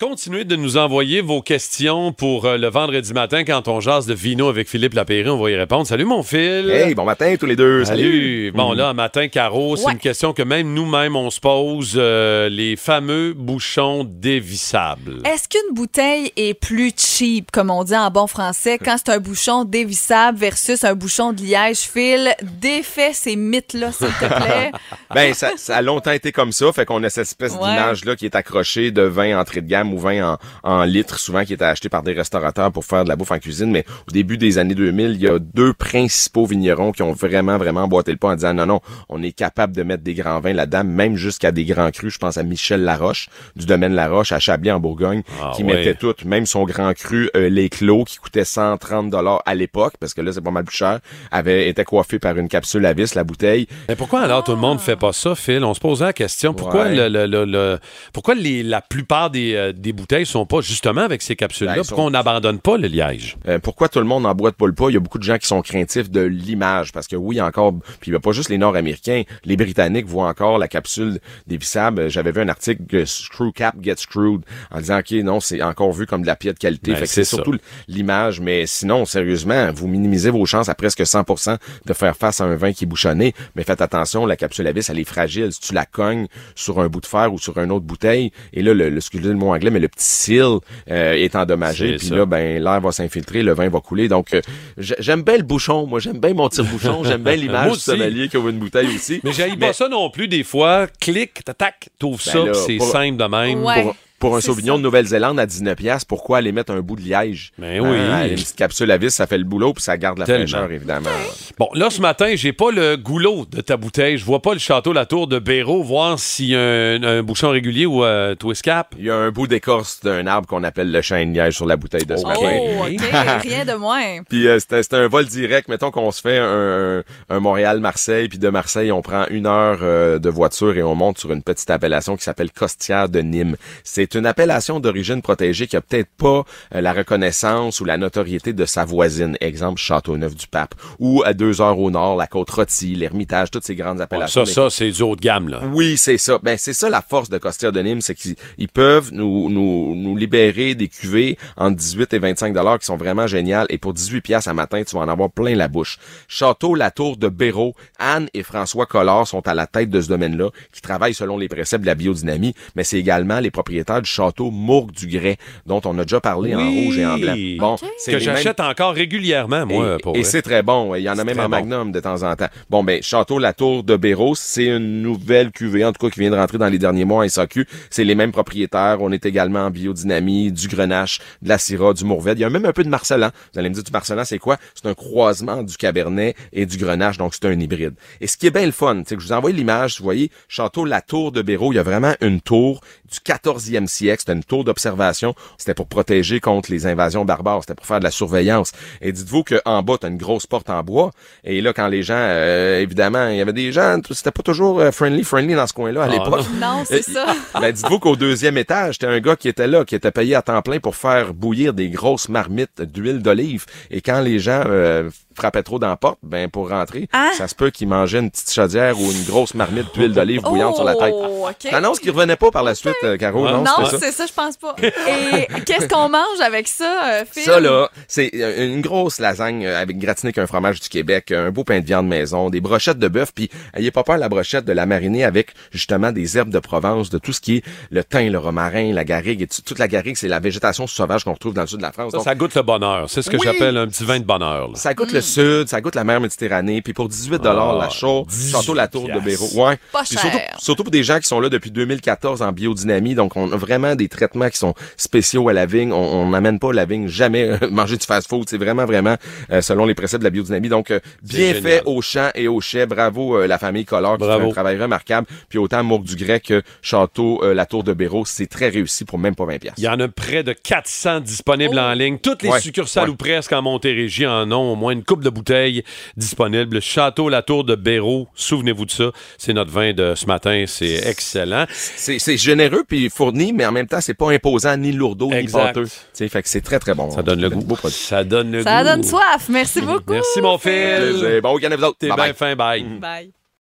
Continuez de nous envoyer vos questions pour euh, le vendredi matin quand on jase de vino avec Philippe Lapéry. On va y répondre. Salut, mon Phil. Hey, bon matin tous les deux. Salut. Bon, là, un matin, Caro, c'est Ouais. une question que même nous-mêmes, on se pose. euh, les fameux bouchons dévissables. Est-ce qu'une bouteille est plus cheap, comme on dit en bon français, quand c'est un bouchon dévissable versus un bouchon de liège fil? Défais ces mythes-là, s'il te plaît. Ben, ça, ça a longtemps été comme ça. Fait qu'on a cette espèce Ouais. d'image-là qui est accrochée de vin entrée de gamme ou vin en, en litres, souvent qui était acheté par des restaurateurs pour faire de la bouffe en cuisine. Mais au début des années 2000, il y a deux principaux vignerons qui ont vraiment, vraiment boité le pas en disant non, non, on est capable de mettre des grands vins là-dedans, même jusqu'à des grands crus. Je pense à Michel Laroche, du domaine Laroche, à Chablis en Bourgogne, Ah, qui ouais. mettait tout, même son grand cru, euh, les clos, qui coûtait 130 dollars à l'époque, parce que là, c'est pas mal plus cher, avait été coiffé par une capsule à vis, la bouteille. Mais pourquoi alors tout le monde fait pas ça, Phil? On se posait la question. Pourquoi, Ouais. le, le- le- le- pourquoi les, la plupart des, euh, des bouteilles sont pas justement avec ces capsules-là? Ben, pourquoi sont- on n'abandonne pas le liège? Euh, pourquoi tout le monde en boit de poule pas? Il y a beaucoup de gens qui sont craintifs de l'image. Parce que oui, encore, puis il n'y a pas juste les Nord-Américains, les Britanniques voient encore la capsule dévissable. J'avais vu un article que Screw Cap Get Screwed en disant, OK, non, c'est encore vu comme de la pièce de qualité. Ben, c'est surtout l'image. Mais sinon, sérieusement, vous minimisez vos chances à presque 100% de faire face à un vin qui est bouchonné. Mais faites attention, la capsule à vis, elle est fragile. Si tu la cognes sur un bout de fer ou sur une autre bouteille, et là, le, le excusez le mot anglais, mais le petit seal euh, est endommagé. Puis là, ben l'air va s'infiltrer, le vin va couler. Donc euh, j'ai- j'aime bien le bouchon, moi j'aime bien mon tire-bouchon, j'aime bien l'image du sommelier qui ouvre une bouteille aussi. Mais j'aille pas ça non plus des fois. Clic, tac, t'ouvres Ben ça, c'est pour- simple de même. Ouais. Pour, pour un sauvignon ça. de Nouvelle-Zélande à 19 pièces, pourquoi aller mettre un bout de liège? Ben oui. Hein, une petite capsule à vis, ça fait le boulot puis ça garde la Tellement. fraîcheur évidemment. Bon, là, ce matin, j'ai pas le goulot de ta bouteille. Je vois pas le château La Tour de Béraud, voir s'il y a un, un bouchon régulier ou un twist cap. Il y a un bout d'écorce d'un arbre qu'on appelle le chêne liège sur la bouteille de ce Oh. matin. Oh, OK. Rien de moins. Puis euh, c'était c'était un vol direct. Mettons qu'on se fait un, un- un Montréal-Marseille, puis de Marseille, on prend une heure euh, de voiture et on monte sur une petite appellation qui s'appelle Costière de Nîmes. C'est une appellation d'origine protégée qui a peut-être pas euh, la reconnaissance ou la notoriété de sa voisine. Exemple, Châteauneuf-du-Pape. Ou à deux heures au nord, la Côte-Rôtie, l'Ermitage, toutes ces grandes Bon, appellations. ça, ça, c'est du haut de gamme, là. Oui, c'est ça. Ben c'est ça la force de Costière de Nîmes, c'est qu'ils ils peuvent nous, nous, nous libérer des cuvées entre 18 et 25 dollars qui sont vraiment géniales. Et pour 18 pièces à matin, tu vas en avoir plein la bouche. Château La Tour de Béraud, Anne et François Collard sont à la tête de ce domaine-là, qui travaillent selon les préceptes de la biodynamie, mais c'est également les propriétaires du château Mourgue du Grès, dont on a déjà parlé en rouge et en blanc. Bon, c'est Que mêmes- j'achète encore régulièrement, moi, et, pour et vrai. c'est très bon. Il y en a même en bon. magnum de temps en temps. Bon, ben, Château La Tour de Béraud, c'est une nouvelle cuvée, en tout cas, qui vient de rentrer dans les derniers mois en SAQ. C'est les mêmes propriétaires. On est également en biodynamie, du grenache, de la syrah, du mourvèdre. Il y a même un peu de marcelan. Vous allez me dire, du marcelan, c'est quoi? C'est un croisement du cabernet et du grenache, donc c'est un hybride. Et ce qui est bien le fun, c'est que je vous envoie l'image, vous voyez, Château La Tour de Béraud, il y a vraiment une tour du 14e siècle. C'était une tour d'observation. C'était pour protéger contre les invasions barbares. C'était pour faire de la surveillance. Et dites-vous qu'en bas, t'as une grosse porte en bois. Et là, quand les gens, euh, évidemment, il y avait des gens, c'était pas toujours euh, friendly, friendly dans ce coin-là à Ah, l'époque. Non, c'est ça. Ben, dites-vous qu'au deuxième étage, c'était un gars qui était là, qui était payé à temps plein pour faire bouillir des grosses marmites d'huile d'olive. Et quand les gens euh, frappaient trop dans la porte, ben, pour rentrer, Ah. ça se peut qu'ils mangeaient une petite chaudière ou une grosse marmite d'huile d'olive bouillante sur la tête. Oh, OK. T'annonces qu'il revenait pas par la suite, euh, Caro, Ah, non? Non, c'est ça, je pense pas. Et qu'est-ce qu'on mange avec ça, euh, Phil? Ça, là, c'est euh, une grosse lasagne avec gratiné avec un fromage du Québec, un beau pain de viande maison, des brochettes de bœuf, puis ayez pas peur la brochette de la mariner avec justement des herbes de Provence, de tout ce qui est le thym, le romarin, la garrigue. Et tout- toute la garrigue, c'est la végétation sauvage qu'on retrouve dans le sud de la France. Ça, Donc, ça goûte le bonheur. C'est ce que Oui. j'appelle un petit vin de bonheur. là. ça goûte le sud, ça goûte la mer Méditerranée, puis pour 18 dollars Ah, la chaux, 18 Château La Tour de. Béraud. Ouais. Pas Puis cher. Surtout, surtout pour des gens qui sont là depuis 2014 en biodynamie, donc on a vraiment des traitements qui sont spéciaux à la vigne. On n'amène pas la vigne jamais euh, manger du fast-food. C'est vraiment vraiment euh, selon les préceptes de la biodynamie. Donc euh, bien génial. fait au champ et au chai. Bravo euh, la famille Collard qui Bravo. fait un travail remarquable. Puis autant Mourgue du Grec que Château euh, La Tour de Béraud, c'est très réussi pour même pas 20 pièces. Il y en a près de 400 disponibles en ligne. Toutes les Ouais, succursales ouais. ou presque en Montérégie en ont au moins une coupe de bouteilles disponibles. Château La Tour de Béraud, souvenez-vous de ça. C'est notre vin de ce matin. C'est excellent. C'est généreux puis fourni, mais en même temps c'est pas imposant ni lourdeau Exact. ni pâteux. Tu sais, fait que c'est très très bon. Ça donne le goût. Beau produit. Ça donne le Ça goût. donne soif. Merci beaucoup. Merci, mon. Plaisir. Bon week-end à vous autres. T'es Bye bien bye. fin. Bye. Bye.